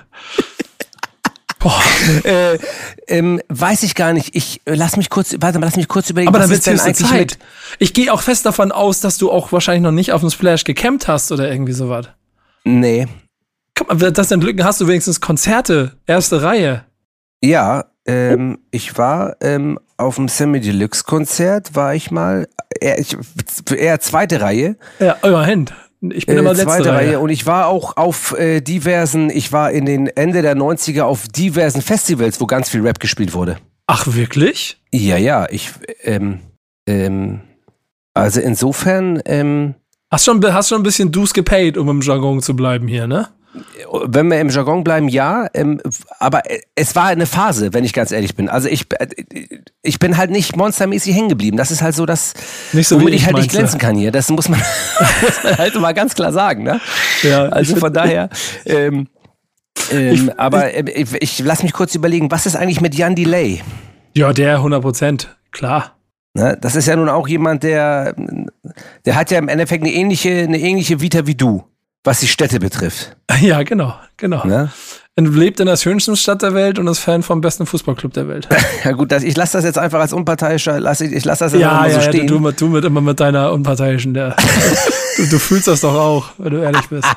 Boah. Äh, ähm, weiß ich gar nicht. Ich äh, lass mich kurz, warte mal, lass mich kurz überlegen. Aber dann wird denn eigentlich Zeit. Mit? Ich gehe auch fest davon aus, dass du auch wahrscheinlich noch nicht auf dem Splash gecampt hast oder irgendwie sowas. Nee. Guck mal, das denn Glück hast du wenigstens Konzerte, erste Reihe. Ja, ähm, ich war ähm, auf dem Semi Deluxe Konzert, war ich mal eher, ich, eher zweite Reihe. Ja, immerhin. Ich bin immer äh, zweite letzte Reihe. Reihe. Und ich war auch auf äh, diversen, ich war in den Ende der 90er auf diversen Festivals, wo ganz viel Rap gespielt wurde. Ach, wirklich? Ja, ja. Ich, ähm, ähm, also insofern, ähm, Hast schon, hast schon ein bisschen Dues gepaid, um im Jargon zu bleiben hier, ne? Wenn wir im Jargon bleiben, ja, ähm, aber es war eine Phase, wenn ich ganz ehrlich bin. Also ich, äh, ich bin halt nicht monstermäßig hängen geblieben. Das ist halt so das, nicht so, womit ich, ich halt nicht glänzen kann hier. Das muss man, (laughs) muss man halt mal ganz klar sagen. Ne? Ja, also von daher. Ähm, ähm, ich, aber äh, ich, ich lass mich kurz überlegen, was ist eigentlich mit Jan Delay? Ja, der 100 Prozent, klar. Ne? Das ist ja nun auch jemand, der, der hat ja im Endeffekt eine ähnliche, eine ähnliche Vita wie du was die Städte betrifft. (laughs) Ja, genau, genau. Ne? Und lebt in der schönsten Stadt der Welt und ist Fan vom besten Fußballclub der Welt. (laughs) ja gut, das, ich lasse das jetzt einfach als unparteiischer, lass ich, ich lasse das jetzt ja, einfach mal ja, so stehen. Ja, du, du, du mit immer mit deiner unparteiischen, der, (laughs) du, du, fühlst das doch auch, wenn du ehrlich bist.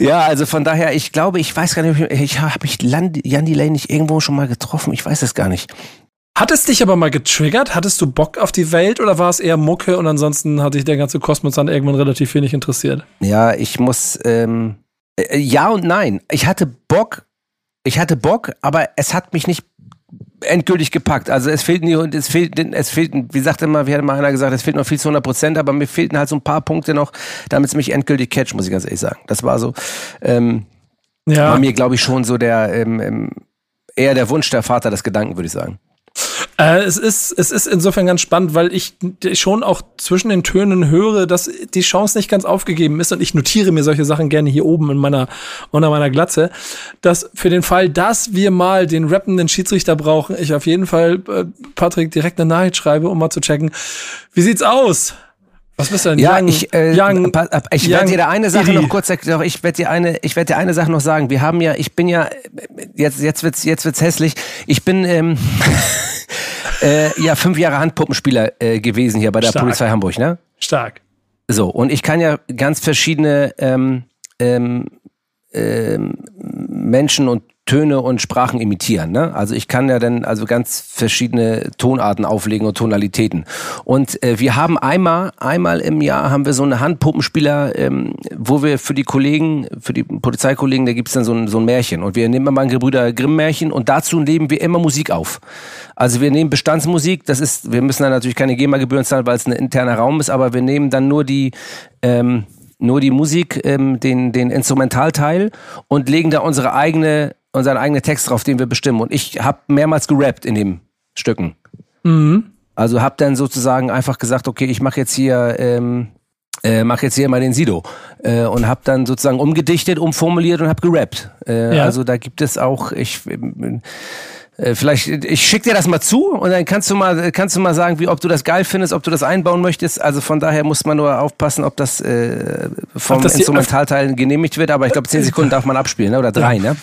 ja, also von daher, ich glaube, ich weiß gar nicht, ich habe ich Jan Delay nicht irgendwo schon mal getroffen, ich weiß es gar nicht. Hat es dich aber mal getriggert? Hattest du Bock auf die Welt oder war es eher Mucke und ansonsten hat dich der ganze Kosmos dann irgendwann relativ wenig interessiert? Ja, ich muss, ähm, äh, ja und nein. Ich hatte Bock, ich hatte Bock, aber es hat mich nicht endgültig gepackt. Also es fehlten es fehlten, es fehlten, wie sagte mal, wie hat mal einer gesagt, es fehlt noch viel zu 100 Prozent, aber mir fehlten halt so ein paar Punkte noch, damit es mich endgültig catcht, muss ich ganz ehrlich sagen. Das war so, ähm, ja. war mir glaube ich schon so der, ähm, ähm, eher der Wunsch der Vater des Gedanken, würde ich sagen. Äh, es, ist, es ist insofern ganz spannend, weil ich schon auch zwischen den Tönen höre, dass die Chance nicht ganz aufgegeben ist und ich notiere mir solche Sachen gerne hier oben in meiner, unter meiner Glatze, dass für den Fall, dass wir mal den rappenden Schiedsrichter brauchen, ich auf jeden Fall äh, Patrick direkt eine Nachricht schreibe, um mal zu checken, wie sieht's aus? Was bist du denn? Ja, young, ich, äh, young, ich werde dir eine Sache noch kurz doch, ich werde dir eine, ich werde dir eine Sache noch sagen. Wir haben ja, ich bin ja, jetzt, jetzt wird's, jetzt wird's hässlich. Ich bin, ähm, (laughs) äh, ja, fünf Jahre Handpuppenspieler äh, gewesen hier bei der Stark. Polizei Hamburg, ne? Stark. So, und ich kann ja ganz verschiedene, ähm, ähm, ähm, Menschen und Töne und Sprachen imitieren. Ne? Also ich kann ja dann also ganz verschiedene Tonarten auflegen und Tonalitäten. Und äh, wir haben einmal, einmal im Jahr haben wir so eine Handpuppenspieler, ähm, wo wir für die Kollegen, für die Polizeikollegen, da gibt's dann so ein, so ein Märchen. Und wir nehmen immer ein Gebrüder Grimm-Märchen und dazu nehmen wir immer Musik auf. Also wir nehmen Bestandsmusik, das ist, wir müssen dann natürlich keine GEMA-Gebühren zahlen, weil es ein interner Raum ist, aber wir nehmen dann nur die ähm, nur die Musik, ähm, den, den Instrumentalteil und legen da unsere eigene, unseren eigenen Text drauf, den wir bestimmen. Und ich habe mehrmals gerappt in den Stücken. Mhm. Also habe dann sozusagen einfach gesagt, okay, ich mache jetzt hier ähm, äh, mach jetzt hier mal den Sido äh, und habe dann sozusagen umgedichtet, umformuliert und habe gerappt. Äh, Ja. Also da gibt es auch ich äh, vielleicht ich schick dir das mal zu und dann kannst du mal kannst du mal sagen, wie ob du das geil findest, ob du das einbauen möchtest. Also von daher muss man nur aufpassen, ob das äh, vom Ob das Instrumentalteil genehmigt wird. Aber ich glaube, zehn Sekunden darf man abspielen, ne? oder drei, ne?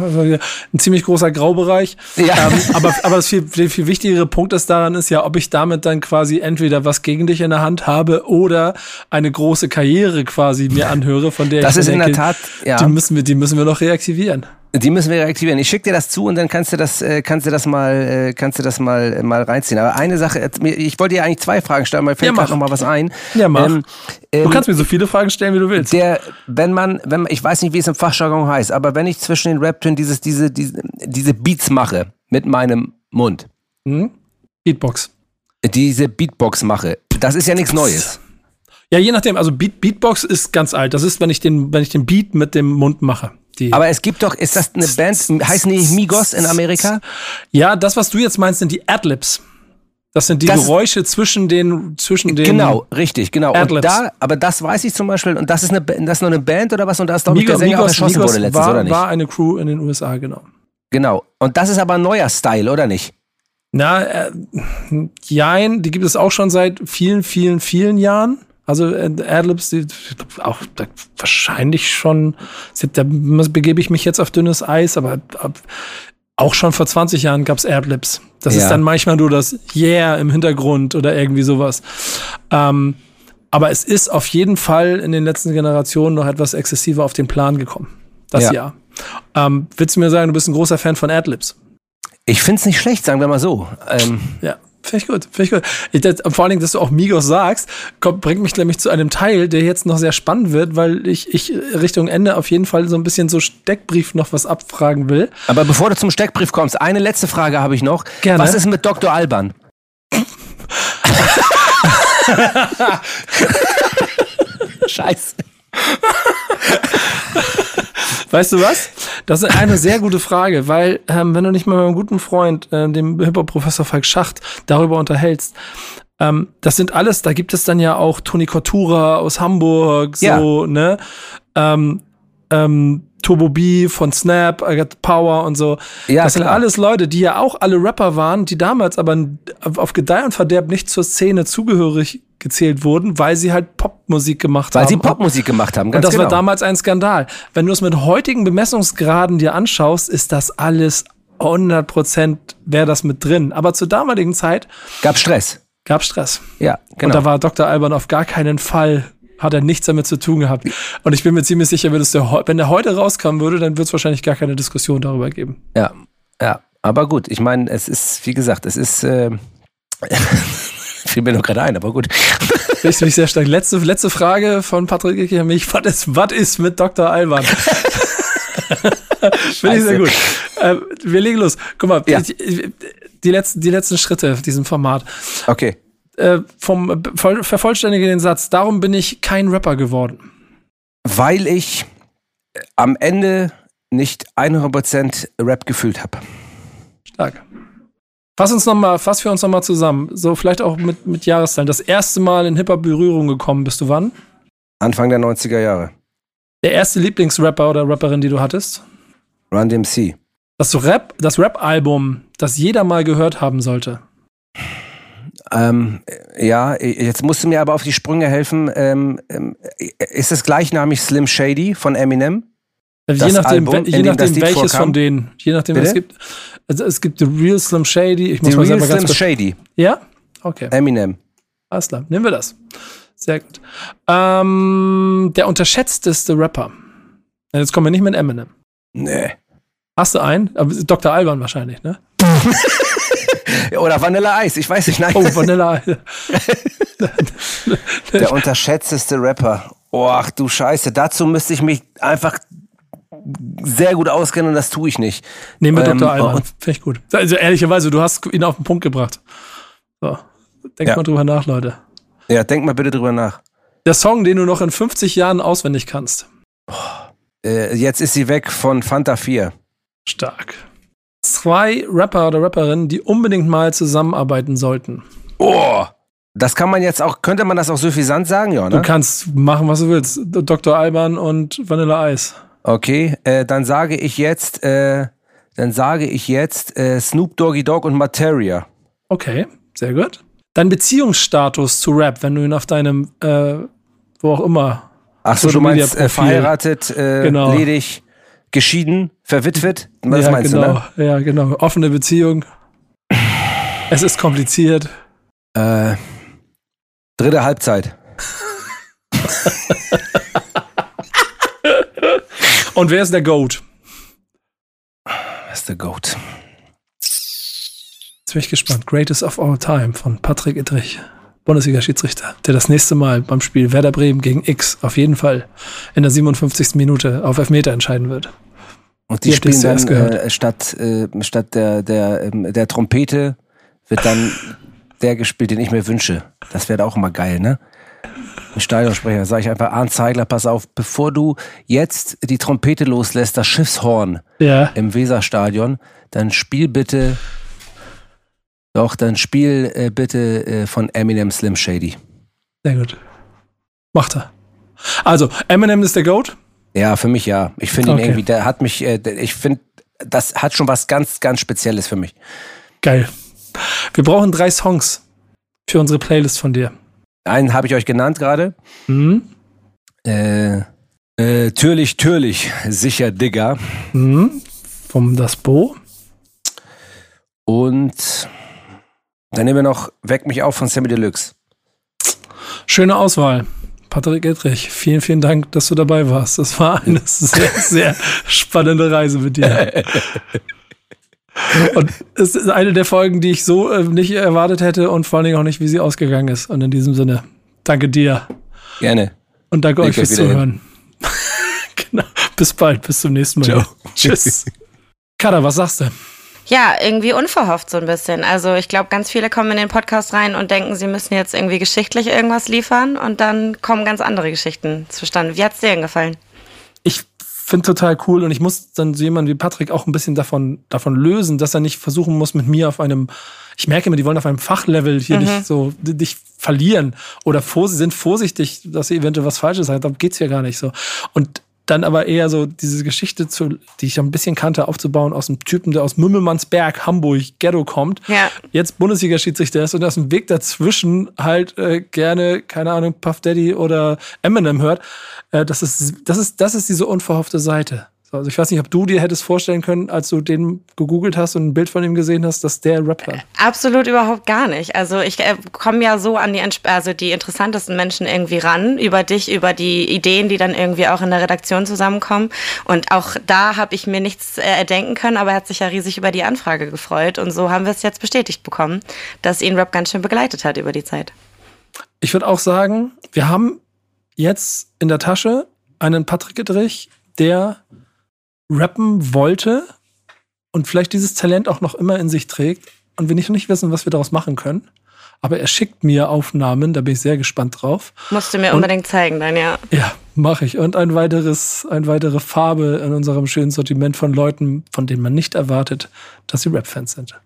Also hier ein ziemlich großer Graubereich. Ja. Ähm, aber, aber das viel, der viel wichtigere Punkt ist daran ist ja, ob ich damit dann quasi entweder was gegen dich in der Hand habe oder eine große Karriere quasi mir anhöre, von der Das ich ist mir in der denke, Tat, ja. die müssen wir, die müssen wir noch reaktivieren. Die müssen wir reaktivieren. Ich schicke dir das zu und dann kannst du das, äh, kannst du das mal, äh, kannst du das mal, äh, mal reinziehen. Aber eine Sache, ich wollte dir eigentlich zwei Fragen stellen, mir fällt Ja, gerade noch mal was ein. Ja, mach. Ähm, Du ähm, kannst mir so viele Fragen stellen, wie du willst. der, wenn man, wenn man, ich weiß nicht, wie es im Fachjargon heißt, aber wenn ich zwischen den Rap-Tönen dieses, diese, diese, diese Beats mache mit meinem Mund, Hm? Beatbox. diese Beatbox mache, das ist ja nichts Neues. Ja, je nachdem. Also Beat, Beatbox ist ganz alt. Das ist, wenn ich den, wenn ich den Beat mit dem Mund mache. Die, Aber es gibt doch, ist das eine Band, heißen die Migos in Amerika? ja, das, was du jetzt meinst, sind die Adlibs. Das sind die Das- Geräusche zwischen den, zwischen den. Genau, richtig, genau. Und Adlibs. da, aber das weiß ich zum Beispiel, und das ist eine, das ist noch eine Band oder was, und da ist, glaube ich, der Migos, Sänger auch Migos, erschossen Migos wurde letztens, war, oder nicht? war eine Crew in den USA, genau. Genau. Und das ist aber ein neuer Style, oder nicht? Na, äh, jein, die gibt es auch schon seit vielen, vielen, vielen Jahren. Also äh, Adlibs, die, auch da, wahrscheinlich schon, da begebe ich mich jetzt auf dünnes Eis, aber ab, auch schon vor 20 Jahren gab's Adlibs. Das Ja. ist dann manchmal nur das Yeah im Hintergrund oder irgendwie sowas. Ähm, aber es ist auf jeden Fall in den letzten Generationen noch etwas exzessiver auf den Plan gekommen. Das Ja. ja. Ähm, willst du mir sagen, du bist ein großer Fan von Adlibs? Ich find's nicht schlecht, sagen wir mal so. Ähm, Ja, finde ich gut, finde ich gut. Ich, das, vor allen Dingen, dass du auch Migos sagst, kommt, bringt mich nämlich zu einem Teil, der jetzt noch sehr spannend wird, weil ich, ich Richtung Ende auf jeden Fall so ein bisschen so Steckbrief noch was abfragen will. aber bevor du zum Steckbrief kommst, eine letzte Frage habe ich noch. Gerne. Was ist mit Dr. Alban? (laughs) Scheiße. (laughs) Weißt du was? Das ist eine sehr gute Frage, weil ähm, wenn du nicht mal mit einem guten Freund, ähm, dem Hip-Hop-Professor Falk Schacht, darüber unterhältst, ähm, das sind alles, da gibt es dann ja auch Toni Kortura aus Hamburg, so, ne? Ähm, ähm, Turbo B von Snap, I Got Power und so. Ja, das sind klar. alles Leute, die ja auch alle Rapper waren, die damals aber auf Gedeih und Verderb nicht zur Szene zugehörig gezählt wurden, weil sie halt Popmusik gemacht Weil haben. sie Popmusik gemacht haben, Und ganz das genau. war damals ein Skandal. Wenn du es mit heutigen Bemessungsgraden dir anschaust, ist das alles 100 Prozent wäre das mit drin. Aber zur damaligen Zeit Gab Stress. gab Stress. Ja, Und genau. da war Dr. Alban auf gar keinen Fall, hat er nichts damit zu tun gehabt. Und ich bin mir ziemlich sicher, der, wenn der heute rauskommen würde, dann wird es wahrscheinlich gar keine Diskussion darüber geben. Ja, ja. Aber gut, ich meine, es ist, wie gesagt, es ist. Äh, (laughs) fiel mir nur gerade ein, aber gut. Ich finde ich sehr stark. Letzte, letzte Frage von Patrick Icke an mich. Was ist, was ist mit Dr. Alban? (laughs) Finde ich sehr gut. Äh, wir legen los. Guck mal, Ja. ich- die, letzten, die letzten Schritte auf diesem Format. Okay. Äh, vom, voll- vervollständige den Satz. Darum bin ich kein Rapper geworden. Weil ich am Ende nicht 100% Rap gefühlt habe. Stark. Fass uns noch mal, fass für uns nochmal zusammen. So vielleicht auch mit, mit Jahreszahlen. Das erste Mal in Hip-Hop Berührung gekommen bist du wann? Anfang der 90er Jahre. Der erste Lieblingsrapper oder Rapperin, die du hattest? Run DMC. Das Rap, das Rap-Album, das jeder mal gehört haben sollte. Ähm, ja, jetzt musst du mir aber auf die Sprünge helfen. Ähm, ähm, ist es gleichnamig Slim Shady von Eminem? Je Das nachdem, Album, je nachdem welches vorkam? von denen. Je nachdem, Bitte? es gibt. Also es gibt The Real Slim Shady. Ich muss Die mal Real ganz Slim kurz. Shady. Ja? Okay. Eminem. Alles klar. Nehmen wir das. Sehr gut. Ähm, der unterschätzteste Rapper. Jetzt kommen wir nicht mit Eminem. Nee. Hast du einen? Aber Dr. Alban wahrscheinlich, ne? (laughs) Oder Vanilla Eis, ich weiß nicht. Nein. Oh, Vanilla (laughs) Eis. Der unterschätzteste Rapper. Ach du Scheiße, dazu müsste ich mich einfach sehr gut auskennen und das tue ich nicht. Nehmen wir ähm, Dr. Alban, finde ich gut. Also ehrlicherweise, du hast ihn auf den Punkt gebracht. So, denk ja. mal drüber nach, Leute. Ja, denk mal bitte drüber nach. Der Song, den du noch in 50 Jahren auswendig kannst. Oh, äh, jetzt ist sie weg von Fanta 4. Stark. Zwei Rapper oder Rapperinnen, die unbedingt mal zusammenarbeiten sollten. Oh! Das kann man jetzt auch, könnte man das auch suffisant sagen, ja, ne? Du kannst machen, was du willst. Dr. Alban und Vanilla Ice. Okay, äh, dann sage ich jetzt, äh, dann sage ich jetzt äh, Snoop Doggy Dogg und Materia. Okay, sehr gut. Dein Beziehungsstatus zu Rap, wenn du ihn auf deinem, äh, wo auch immer. Ach so, du meinst äh, verheiratet, äh, genau. ledig, geschieden, verwitwet? Was ja, meinst genau. du, ne? Ja, genau. Offene Beziehung. es ist kompliziert. Äh, dritte Halbzeit. (laughs) Und wer ist der Goat? Wer ist der Goat? Jetzt bin ich gespannt. Greatest of All Time von Patrick Ittrich, Bundesliga-Schiedsrichter, der das nächste Mal beim Spiel Werder Bremen gegen X auf jeden Fall in der 57. Minute auf Elfmeter entscheiden wird. Und die, spielen dann äh, statt, äh, statt der, der, äh, der Trompete wird dann (laughs) der gespielt, den ich mir wünsche. Das wäre auch immer geil, ne? Ein Stadionsprecher, sage ich einfach, Arndt Zeigler, pass auf, bevor du jetzt die Trompete loslässt, das Schiffshorn ja. im Weserstadion, dann spiel bitte, doch, dann spiel äh, bitte äh, von Eminem Slim Shady. Sehr gut. Macht er. Also, Eminem ist der Goat? Ja, für mich ja. Ich finde ihn okay. irgendwie, der hat mich, äh, ich finde, das hat schon was ganz, ganz Spezielles für mich. Geil. Wir brauchen drei Songs für unsere Playlist von dir. Einen habe ich euch genannt gerade. Mhm. Äh, äh, Türlich, Türlich, sicher Digger. Mhm. Vom Das Bo. Und dann nehmen wir noch Weck mich auf von Sammy Deluxe. Schöne Auswahl. Patrick Edrich, vielen, vielen Dank, dass du dabei warst. Das war eine (laughs) sehr, sehr spannende Reise mit dir. (laughs) Und es ist eine der Folgen, die ich so äh, nicht erwartet hätte und vor allen Dingen auch nicht, wie sie ausgegangen ist. Und in diesem Sinne, danke dir. Gerne. Und danke Leg euch fürs Zuhören. (laughs) genau. Bis bald, bis zum nächsten Mal. Ciao. Tschüss. Kada, was sagst du? Ja, irgendwie unverhofft so ein bisschen. Also ich glaube, ganz viele kommen in den Podcast rein und denken, sie müssen jetzt irgendwie geschichtlich irgendwas liefern und dann kommen ganz andere Geschichten zustande. Wie hat es dir denn gefallen? Ich finde total cool und ich muss dann so jemanden wie Patrick auch ein bisschen davon, davon lösen, dass er nicht versuchen muss, mit mir auf einem, ich merke immer, die wollen auf einem Fachlevel hier mhm. nicht so dich verlieren oder vor, sind vorsichtig, dass sie eventuell was Falsches sagt. Darum geht's ja gar nicht so. Und dann aber eher so diese Geschichte, zu, die ich ein bisschen kannte, aufzubauen aus einem Typen, der aus Mümmelmannsberg, Hamburg, Ghetto kommt, ja. jetzt Bundesliga-Schiedsrichter ist und aus dem Weg dazwischen halt äh, gerne, keine Ahnung, Puff Daddy oder Eminem hört. Äh, das, ist, das, ist, das ist diese unverhoffte Seite. Also ich weiß nicht, ob du dir hättest vorstellen können, als du den gegoogelt hast und ein Bild von ihm gesehen hast, dass der Rapper. Absolut überhaupt gar nicht. Also ich äh, komme ja so an die, also die interessantesten Menschen irgendwie ran, über dich, über die Ideen, die dann irgendwie auch in der Redaktion zusammenkommen. Und auch da habe ich mir nichts äh, erdenken können, aber er hat sich ja riesig über die Anfrage gefreut. Und so haben wir es jetzt bestätigt bekommen, dass ihn Rap ganz schön begleitet hat über die Zeit. Ich würde auch sagen, wir haben jetzt in der Tasche einen Patrick Gedrich, der rappen wollte und vielleicht dieses Talent auch noch immer in sich trägt und wir nicht, nicht wissen, was wir daraus machen können. Aber er schickt mir Aufnahmen, da bin ich sehr gespannt drauf. Musst du mir und, unbedingt zeigen, dann ja. Ja, mache ich. Und ein weiteres, eine weitere Farbe in unserem schönen Sortiment von Leuten, von denen man nicht erwartet, dass sie Rap-Fans sind.